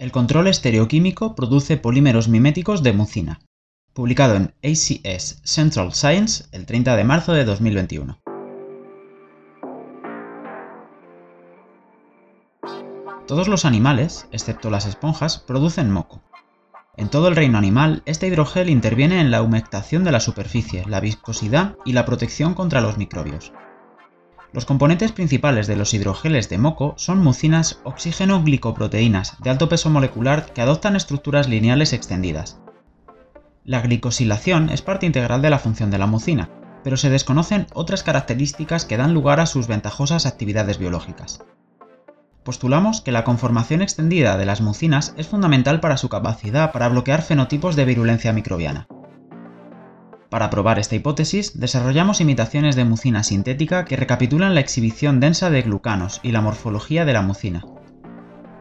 El control estereoquímico produce polímeros miméticos de mucina. Publicado en ACS Central Science el 30 de marzo de 2021. Todos los animales, excepto las esponjas, producen moco. En todo el reino animal, este hidrogel interviene en la humectación de la superficie, la viscosidad y la protección contra los microbios. Los componentes principales de los hidrogeles de moco son mucinas oxígeno-glicoproteínas de alto peso molecular que adoptan estructuras lineales extendidas. La glicosilación es parte integral de la función de la mucina, pero se desconocen otras características que dan lugar a sus ventajosas actividades biológicas. Postulamos que la conformación extendida de las mucinas es fundamental para su capacidad para bloquear fenotipos de virulencia microbiana. Para probar esta hipótesis, desarrollamos imitaciones de mucina sintética que recapitulan la exhibición densa de glucanos y la morfología de la mucina.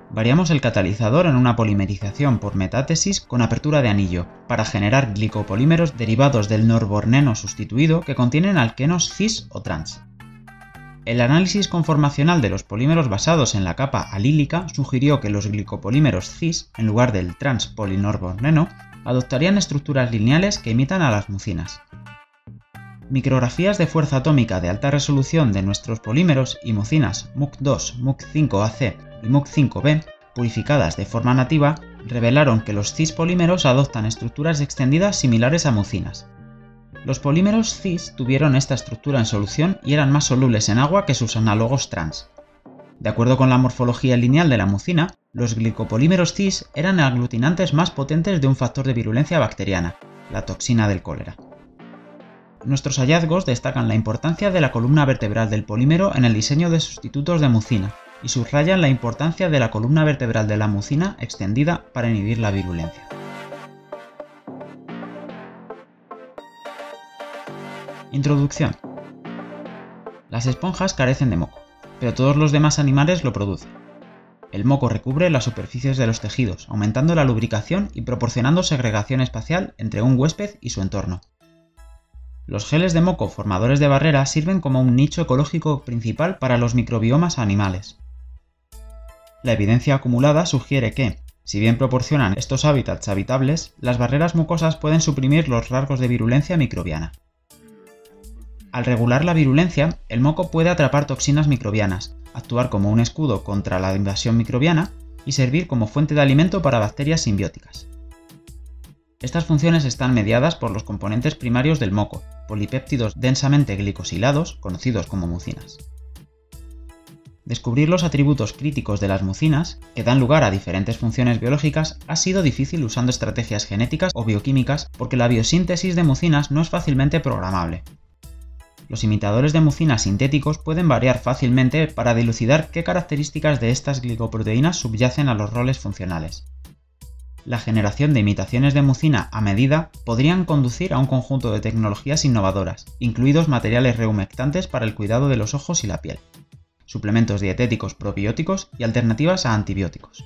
Variamos el catalizador en una polimerización por metátesis con apertura de anillo, para generar glicopolímeros derivados del norborneno sustituido que contienen alquenos cis o trans. El análisis conformacional de los polímeros basados en la capa alílica sugirió que los glicopolímeros cis, en lugar del trans polinorborneno, adoptarían estructuras lineales que imitan a las mucinas. Micrografías de fuerza atómica de alta resolución de nuestros polímeros y mucinas MUC2, MUC5AC y MUC5B, purificadas de forma nativa, revelaron que los cis polímeros adoptan estructuras extendidas similares a mucinas. Los polímeros cis tuvieron esta estructura en solución y eran más solubles en agua que sus análogos trans. De acuerdo con la morfología lineal de la mucina, los glicopolímeros cis eran aglutinantes más potentes de un factor de virulencia bacteriana, la toxina del cólera. Nuestros hallazgos destacan la importancia de la columna vertebral del polímero en el diseño de sustitutos de mucina y subrayan la importancia de la columna vertebral de la mucina extendida para inhibir la virulencia. Introducción. Las esponjas carecen de moco, pero todos los demás animales lo producen. El moco recubre las superficies de los tejidos, aumentando la lubricación y proporcionando segregación espacial entre un huésped y su entorno. Los geles de moco formadores de barrera sirven como un nicho ecológico principal para los microbiomas animales. La evidencia acumulada sugiere que, si bien proporcionan estos hábitats habitables, las barreras mucosas pueden suprimir los rasgos de virulencia microbiana. Al regular la virulencia, el moco puede atrapar toxinas microbianas, actuar como un escudo contra la invasión microbiana y servir como fuente de alimento para bacterias simbióticas. Estas funciones están mediadas por los componentes primarios del moco, polipéptidos densamente glicosilados, conocidos como mucinas. Descubrir los atributos críticos de las mucinas, que dan lugar a diferentes funciones biológicas, ha sido difícil usando estrategias genéticas o bioquímicas porque la biosíntesis de mucinas no es fácilmente programable, los imitadores de mucina sintéticos pueden variar fácilmente para dilucidar qué características de estas glicoproteínas subyacen a los roles funcionales. La generación de imitaciones de mucina a medida podrían conducir a un conjunto de tecnologías innovadoras, incluidos materiales rehumectantes para el cuidado de los ojos y la piel, suplementos dietéticos probióticos y alternativas a antibióticos.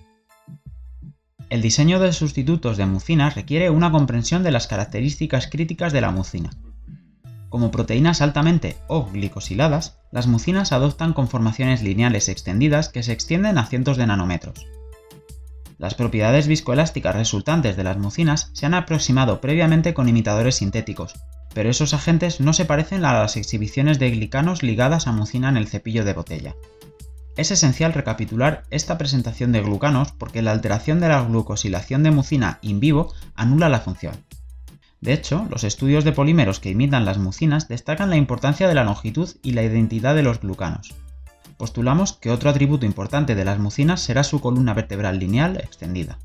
El diseño de sustitutos de mucina requiere una comprensión de las características críticas de la mucina, como proteínas altamente o glicosiladas, las mucinas adoptan conformaciones lineales extendidas que se extienden a cientos de nanómetros. Las propiedades viscoelásticas resultantes de las mucinas se han aproximado previamente con imitadores sintéticos, pero esos agentes no se parecen a las exhibiciones de glicanos ligadas a mucina en el cepillo de botella. Es esencial recapitular esta presentación de glucanos porque la alteración de la glucosilación de mucina in vivo anula la función. De hecho, los estudios de polímeros que imitan las mucinas destacan la importancia de la longitud y la identidad de los glucanos. Postulamos que otro atributo importante de las mucinas será su columna vertebral lineal extendida.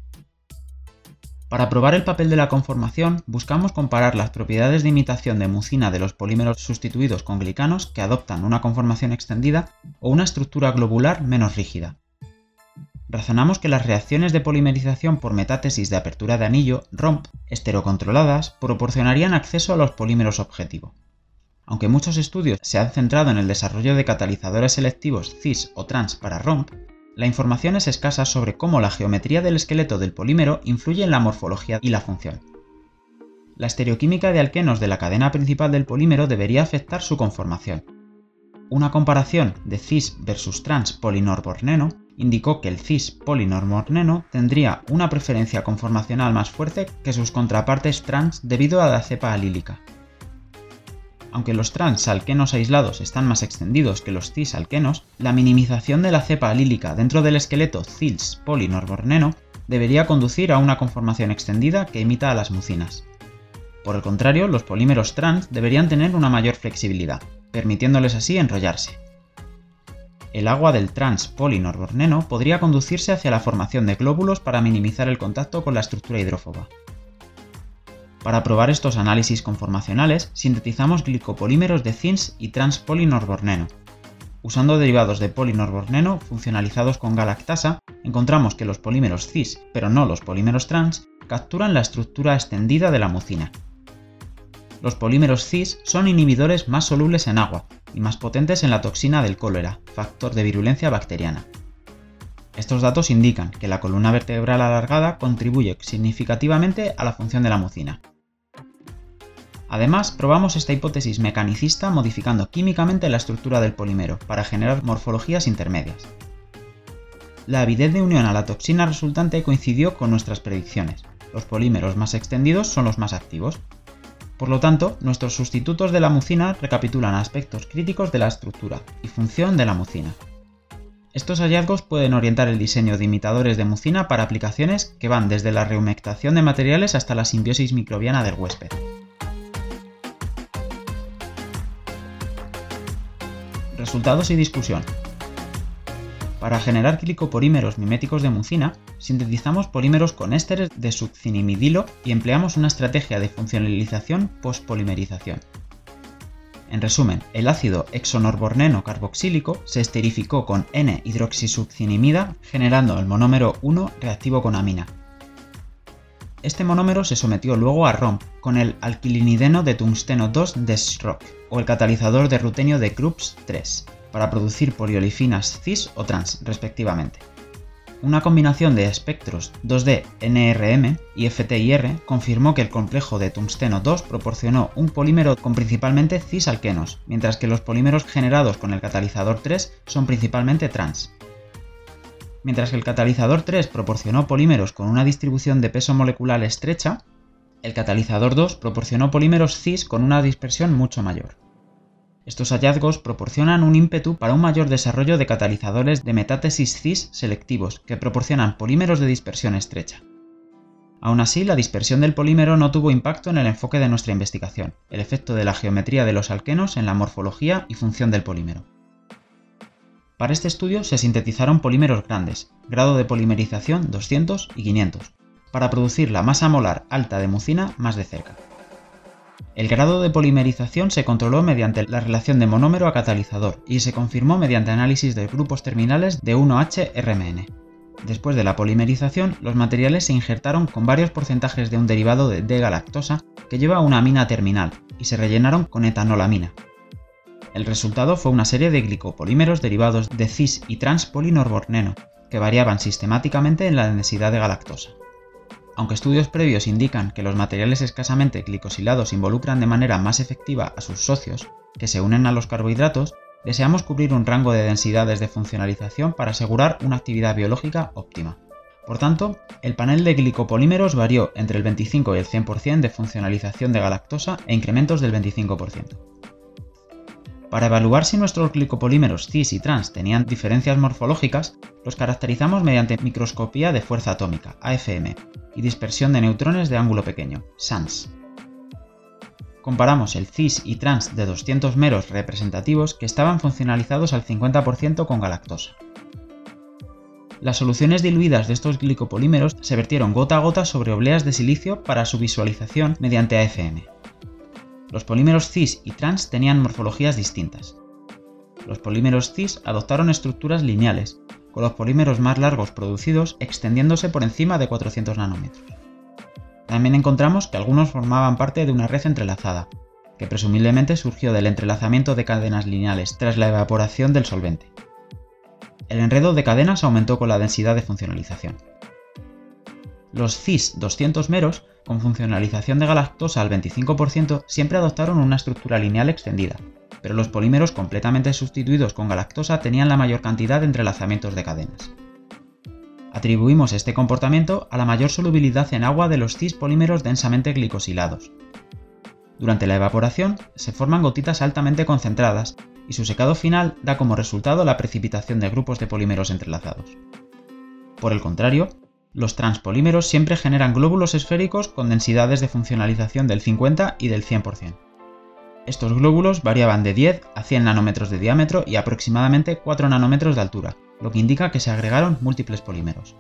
Para probar el papel de la conformación, buscamos comparar las propiedades de imitación de mucina de los polímeros sustituidos con glicanos que adoptan una conformación extendida o una estructura globular menos rígida razonamos que las reacciones de polimerización por metátesis de apertura de anillo, ROMP, esterocontroladas, proporcionarían acceso a los polímeros objetivo. Aunque muchos estudios se han centrado en el desarrollo de catalizadores selectivos cis o trans para ROMP, la información es escasa sobre cómo la geometría del esqueleto del polímero influye en la morfología y la función. La estereoquímica de alquenos de la cadena principal del polímero debería afectar su conformación, Una comparación de cis versus trans polinorborneno indicó que el cis polinorborneno tendría una preferencia conformacional más fuerte que sus contrapartes trans debido a la cepa alílica. Aunque los trans alquenos aislados están más extendidos que los cis alquenos, la minimización de la cepa alílica dentro del esqueleto cis polinorborneno debería conducir a una conformación extendida que imita a las mucinas. Por el contrario, los polímeros trans deberían tener una mayor flexibilidad, permitiéndoles así enrollarse. El agua del trans polinorborneno podría conducirse hacia la formación de glóbulos para minimizar el contacto con la estructura hidrófoba. Para probar estos análisis conformacionales, sintetizamos glicopolímeros de CINS y trans polinorborneno. Usando derivados de polinorborneno funcionalizados con galactasa, encontramos que los polímeros cis, pero no los polímeros trans, capturan la estructura extendida de la mucina, los polímeros cis son inhibidores más solubles en agua y más potentes en la toxina del cólera, factor de virulencia bacteriana. Estos datos indican que la columna vertebral alargada contribuye significativamente a la función de la mucina. Además, probamos esta hipótesis mecanicista modificando químicamente la estructura del polímero para generar morfologías intermedias. La avidez de unión a la toxina resultante coincidió con nuestras predicciones. Los polímeros más extendidos son los más activos, por lo tanto, nuestros sustitutos de la mucina recapitulan aspectos críticos de la estructura y función de la mucina. Estos hallazgos pueden orientar el diseño de imitadores de mucina para aplicaciones que van desde la reumectación de materiales hasta la simbiosis microbiana del huésped. Resultados y discusión. Para generar glicopolímeros miméticos de mucina, sintetizamos polímeros con ésteres de succinimidilo y empleamos una estrategia de funcionalización postpolimerización. En resumen, el ácido exonorborneno carboxílico se esterificó con N-hidroxisuccinimida generando el monómero 1 reactivo con amina. Este monómero se sometió luego a ROM con el alquilinideno de tungsteno 2 de Schrock o el catalizador de rutenio de Krups 3 para producir poliolifinas cis o trans, respectivamente. Una combinación de espectros 2D NRM y FTIR confirmó que el complejo de tungsteno 2 proporcionó un polímero con principalmente cis-alquenos, mientras que los polímeros generados con el catalizador 3 son principalmente trans. Mientras que el catalizador 3 proporcionó polímeros con una distribución de peso molecular estrecha, el catalizador 2 proporcionó polímeros cis con una dispersión mucho mayor. Estos hallazgos proporcionan un ímpetu para un mayor desarrollo de catalizadores de metátesis cis selectivos que proporcionan polímeros de dispersión estrecha. Aún así, la dispersión del polímero no tuvo impacto en el enfoque de nuestra investigación, el efecto de la geometría de los alquenos en la morfología y función del polímero. Para este estudio se sintetizaron polímeros grandes, grado de polimerización 200 y 500, para producir la masa molar alta de mucina más de cerca. El grado de polimerización se controló mediante la relación de monómero a catalizador y se confirmó mediante análisis de grupos terminales de 1H-RMN. Después de la polimerización, los materiales se injertaron con varios porcentajes de un derivado de D-galactosa que lleva una amina terminal y se rellenaron con etanolamina. El resultado fue una serie de glicopolímeros derivados de cis y trans polinorborneno, que variaban sistemáticamente en la densidad de galactosa. Aunque estudios previos indican que los materiales escasamente glicosilados involucran de manera más efectiva a sus socios, que se unen a los carbohidratos, deseamos cubrir un rango de densidades de funcionalización para asegurar una actividad biológica óptima. Por tanto, el panel de glicopolímeros varió entre el 25 y el 100% de funcionalización de galactosa e incrementos del 25%. Para evaluar si nuestros glicopolímeros cis y trans tenían diferencias morfológicas, los caracterizamos mediante microscopía de fuerza atómica, AFM, y dispersión de neutrones de ángulo pequeño, SANS. Comparamos el cis y trans de 200 meros representativos que estaban funcionalizados al 50% con galactosa. Las soluciones diluidas de estos glicopolímeros se vertieron gota a gota sobre obleas de silicio para su visualización mediante AFM. Los polímeros cis y trans tenían morfologías distintas. Los polímeros cis adoptaron estructuras lineales, con los polímeros más largos producidos extendiéndose por encima de 400 nanómetros. También encontramos que algunos formaban parte de una red entrelazada, que presumiblemente surgió del entrelazamiento de cadenas lineales tras la evaporación del solvente. El enredo de cadenas aumentó con la densidad de funcionalización. Los CIS 200 meros, con funcionalización de galactosa al 25%, siempre adoptaron una estructura lineal extendida, pero los polímeros completamente sustituidos con galactosa tenían la mayor cantidad de entrelazamientos de cadenas. Atribuimos este comportamiento a la mayor solubilidad en agua de los cis polímeros densamente glicosilados. Durante la evaporación se forman gotitas altamente concentradas y su secado final da como resultado la precipitación de grupos de polímeros entrelazados. Por el contrario, los transpolímeros siempre generan glóbulos esféricos con densidades de funcionalización del 50 y del 100%. Estos glóbulos variaban de 10 a 100 nanómetros de diámetro y aproximadamente 4 nanómetros de altura, lo que indica que se agregaron múltiples polímeros.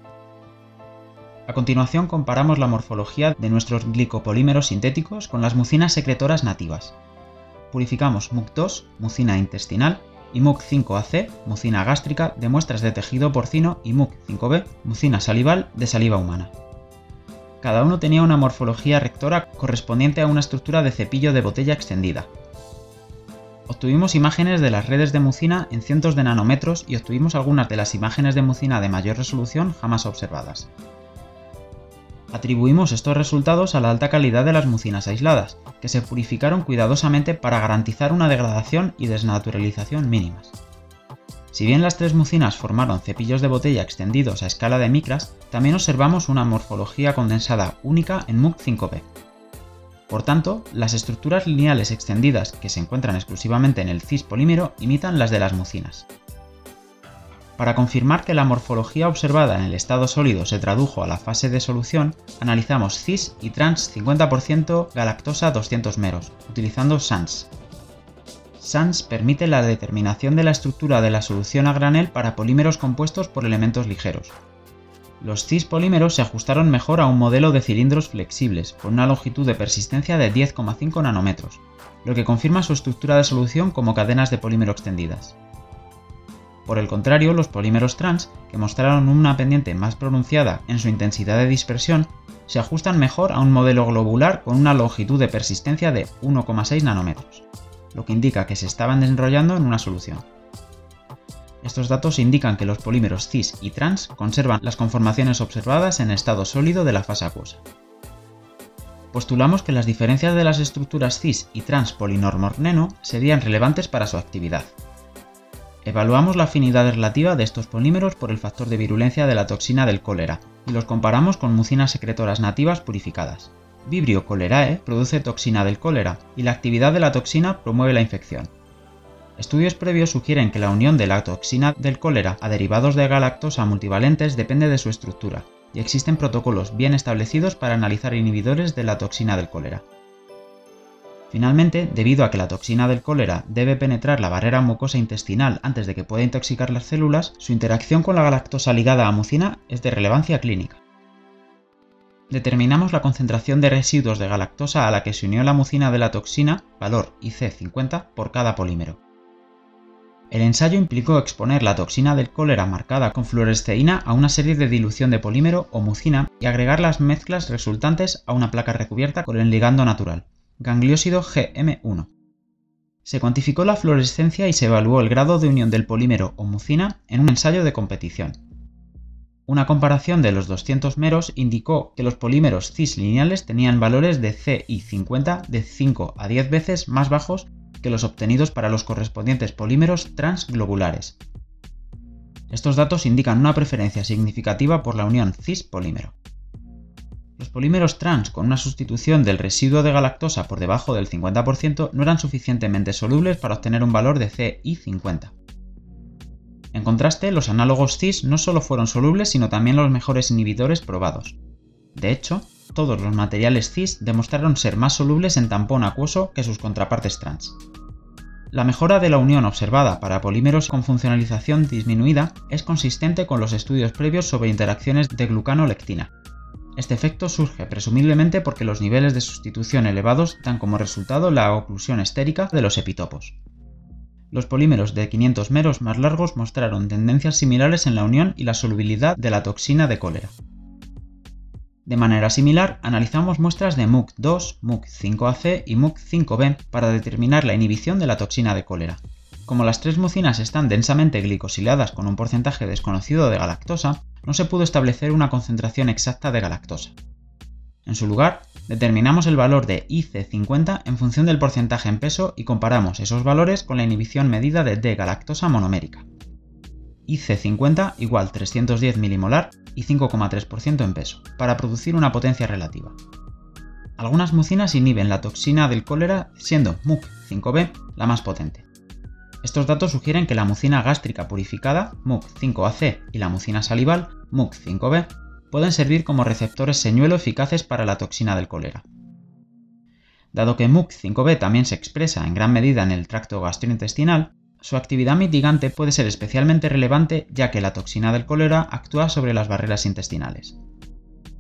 A continuación comparamos la morfología de nuestros glicopolímeros sintéticos con las mucinas secretoras nativas. Purificamos MUC2, mucina intestinal, y MUC5AC, mucina gástrica, de muestras de tejido porcino y MUC5B, mucina salival, de saliva humana. Cada uno tenía una morfología rectora correspondiente a una estructura de cepillo de botella extendida, Obtuvimos imágenes de las redes de mucina en cientos de nanómetros y obtuvimos algunas de las imágenes de mucina de mayor resolución jamás observadas. Atribuimos estos resultados a la alta calidad de las mucinas aisladas, que se purificaron cuidadosamente para garantizar una degradación y desnaturalización mínimas. Si bien las tres mucinas formaron cepillos de botella extendidos a escala de micras, también observamos una morfología condensada única en MUC5B, por tanto, las estructuras lineales extendidas que se encuentran exclusivamente en el cis polímero imitan las de las mucinas. Para confirmar que la morfología observada en el estado sólido se tradujo a la fase de solución, analizamos cis y trans 50% galactosa 200 meros, utilizando SANS. SANS permite la determinación de la estructura de la solución a granel para polímeros compuestos por elementos ligeros, los cis polímeros se ajustaron mejor a un modelo de cilindros flexibles, con una longitud de persistencia de 10,5 nanómetros, lo que confirma su estructura de solución como cadenas de polímero extendidas. Por el contrario, los polímeros trans, que mostraron una pendiente más pronunciada en su intensidad de dispersión, se ajustan mejor a un modelo globular con una longitud de persistencia de 1,6 nanómetros, lo que indica que se estaban desenrollando en una solución. Estos datos indican que los polímeros cis y trans conservan las conformaciones observadas en estado sólido de la fase acuosa. Postulamos que las diferencias de las estructuras cis y trans polinormorneno serían relevantes para su actividad. Evaluamos la afinidad relativa de estos polímeros por el factor de virulencia de la toxina del cólera y los comparamos con mucinas secretoras nativas purificadas. Vibrio cholerae produce toxina del cólera y la actividad de la toxina promueve la infección. Estudios previos sugieren que la unión de la toxina del cólera a derivados de galactosa multivalentes depende de su estructura, y existen protocolos bien establecidos para analizar inhibidores de la toxina del cólera. Finalmente, debido a que la toxina del cólera debe penetrar la barrera mucosa intestinal antes de que pueda intoxicar las células, su interacción con la galactosa ligada a mucina es de relevancia clínica. Determinamos la concentración de residuos de galactosa a la que se unió la mucina de la toxina, valor IC50, por cada polímero. El ensayo implicó exponer la toxina del cólera marcada con fluoresceína a una serie de dilución de polímero o mucina y agregar las mezclas resultantes a una placa recubierta con el ligando natural, gangliósido GM1. Se cuantificó la fluorescencia y se evaluó el grado de unión del polímero o mucina en un ensayo de competición. Una comparación de los 200 meros indicó que los polímeros cis lineales tenían valores de CI50 de 5 a 10 veces más bajos que los obtenidos para los correspondientes polímeros transglobulares. Estos datos indican una preferencia significativa por la unión cis-polímero. Polímeros trans con una sustitución del residuo de galactosa por debajo del 50% no eran suficientemente solubles para obtener un valor de CI50. En contraste, los análogos cis no solo fueron solubles, sino también los mejores inhibidores probados. De hecho, todos los materiales cis demostraron ser más solubles en tampón acuoso que sus contrapartes trans. La mejora de la unión observada para polímeros con funcionalización disminuida es consistente con los estudios previos sobre interacciones de glucano-lectina. Este efecto surge presumiblemente porque los niveles de sustitución elevados dan como resultado la oclusión estérica de los epitopos. Los polímeros de 500 meros más largos mostraron tendencias similares en la unión y la solubilidad de la toxina de cólera. De manera similar, analizamos muestras de MUC2, MUC5AC y MUC5B para determinar la inhibición de la toxina de cólera. Como las tres mucinas están densamente glicosiladas con un porcentaje desconocido de galactosa, no se pudo establecer una concentración exacta de galactosa. En su lugar, determinamos el valor de IC50 en función del porcentaje en peso y comparamos esos valores con la inhibición medida de D-galactosa monomérica. IC50 igual 310 milimolar y 5,3% en peso, para producir una potencia relativa. Algunas mucinas inhiben la toxina del cólera siendo MUC5B la más potente. Estos datos sugieren que la mucina gástrica purificada, MUC5AC, y la mucina salival, MUC5B, pueden servir como receptores señuelo eficaces para la toxina del cólera. Dado que MUC5B también se expresa en gran medida en el tracto gastrointestinal, su actividad mitigante puede ser especialmente relevante ya que la toxina del cólera actúa sobre las barreras intestinales.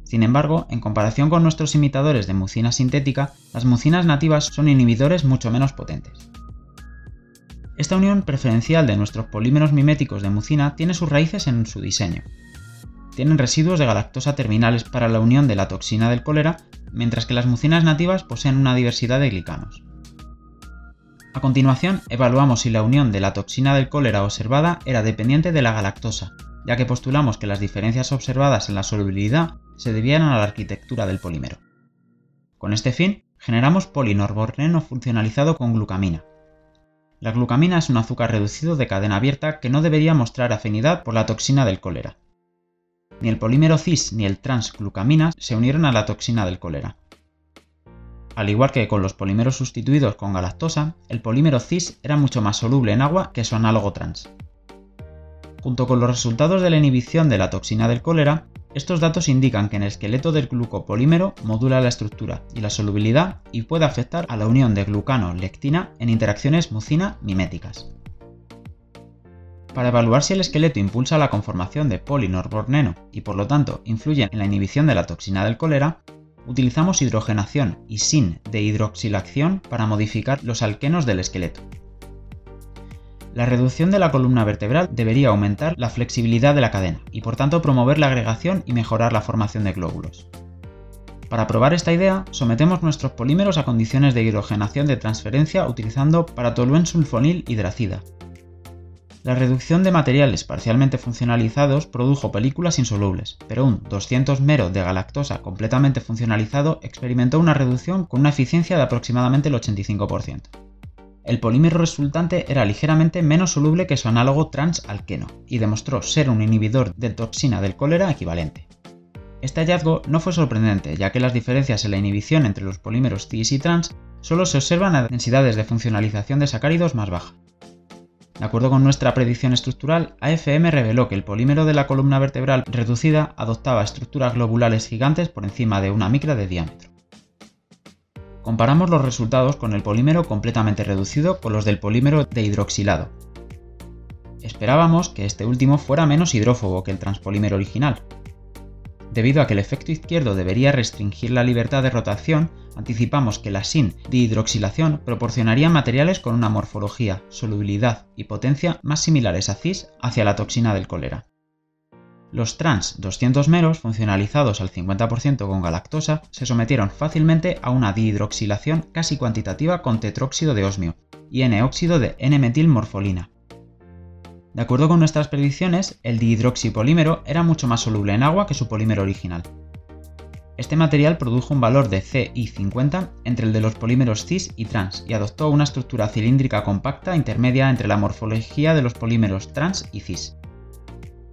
Sin embargo, en comparación con nuestros imitadores de mucina sintética, las mucinas nativas son inhibidores mucho menos potentes. Esta unión preferencial de nuestros polímeros miméticos de mucina tiene sus raíces en su diseño, tienen residuos de galactosa terminales para la unión de la toxina del cólera, mientras que las mucinas nativas poseen una diversidad de glicanos. A continuación, evaluamos si la unión de la toxina del cólera observada era dependiente de la galactosa, ya que postulamos que las diferencias observadas en la solubilidad se debían a la arquitectura del polímero. Con este fin, generamos polinorborneno funcionalizado con glucamina. La glucamina es un azúcar reducido de cadena abierta que no debería mostrar afinidad por la toxina del cólera. Ni el polímero cis ni el transglucamina se unieron a la toxina del cólera. Al igual que con los polímeros sustituidos con galactosa, el polímero cis era mucho más soluble en agua que su análogo trans. Junto con los resultados de la inhibición de la toxina del cólera, estos datos indican que en el esqueleto del glucopolímero modula la estructura y la solubilidad y puede afectar a la unión de glucano-lectina en interacciones mucina-miméticas. Para evaluar si el esqueleto impulsa la conformación de polinorborneno y por lo tanto influye en la inhibición de la toxina del cólera, utilizamos hidrogenación y sin de hidroxilación para modificar los alquenos del esqueleto. La reducción de la columna vertebral debería aumentar la flexibilidad de la cadena y por tanto promover la agregación y mejorar la formación de glóbulos. Para probar esta idea, sometemos nuestros polímeros a condiciones de hidrogenación de transferencia utilizando paratoluensulfonil hidracida, la reducción de materiales parcialmente funcionalizados produjo películas insolubles, pero un 200 mero de galactosa completamente funcionalizado experimentó una reducción con una eficiencia de aproximadamente el 85%. El polímero resultante era ligeramente menos soluble que su análogo transalqueno y demostró ser un inhibidor de toxina del cólera equivalente. Este hallazgo no fue sorprendente, ya que las diferencias en la inhibición entre los polímeros cis y trans solo se observan a densidades de funcionalización de sacáridos más bajas. De acuerdo con nuestra predicción estructural, AFM reveló que el polímero de la columna vertebral reducida adoptaba estructuras globulares gigantes por encima de una micra de diámetro. Comparamos los resultados con el polímero completamente reducido con los del polímero de hidroxilado. Esperábamos que este último fuera menos hidrófobo que el transpolímero original, Debido a que el efecto izquierdo debería restringir la libertad de rotación, anticipamos que la SIN dihidroxilación proporcionaría materiales con una morfología, solubilidad y potencia más similares a CIS hacia la toxina del cólera. Los trans 200 meros, funcionalizados al 50% con galactosa, se sometieron fácilmente a una dihidroxilación casi cuantitativa con tetróxido de osmio y N-óxido de N-metilmorfolina, de acuerdo con nuestras predicciones, el dihidroxipolímero era mucho más soluble en agua que su polímero original. Este material produjo un valor de CI50 entre el de los polímeros cis y trans y adoptó una estructura cilíndrica compacta intermedia entre la morfología de los polímeros trans y cis.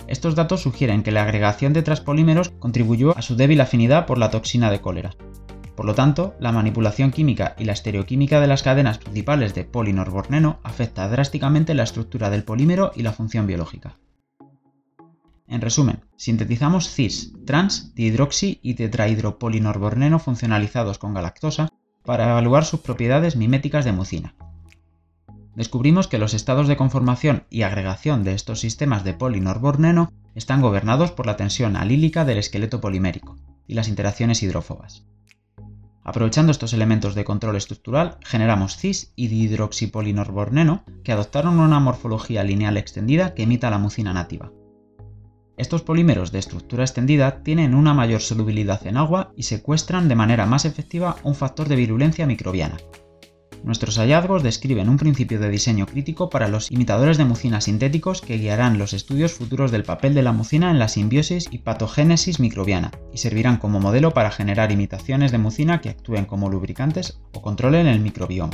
Estos datos sugieren que la agregación de transpolímeros contribuyó a su débil afinidad por la toxina de cólera. Por lo tanto, la manipulación química y la estereoquímica de las cadenas principales de polinorborneno afecta drásticamente la estructura del polímero y la función biológica. En resumen, sintetizamos cis, trans, dihidroxi y tetrahidropolinorborneno funcionalizados con galactosa para evaluar sus propiedades miméticas de mucina. Descubrimos que los estados de conformación y agregación de estos sistemas de polinorborneno están gobernados por la tensión alílica del esqueleto polimérico y las interacciones hidrófobas. Aprovechando estos elementos de control estructural, generamos cis y dihidroxipolinorborneno que adoptaron una morfología lineal extendida que imita la mucina nativa. Estos polímeros de estructura extendida tienen una mayor solubilidad en agua y secuestran de manera más efectiva un factor de virulencia microbiana. Nuestros hallazgos describen un principio de diseño crítico para los imitadores de mucina sintéticos que guiarán los estudios futuros del papel de la mucina en la simbiosis y patogénesis microbiana y servirán como modelo para generar imitaciones de mucina que actúen como lubricantes o controlen el microbioma.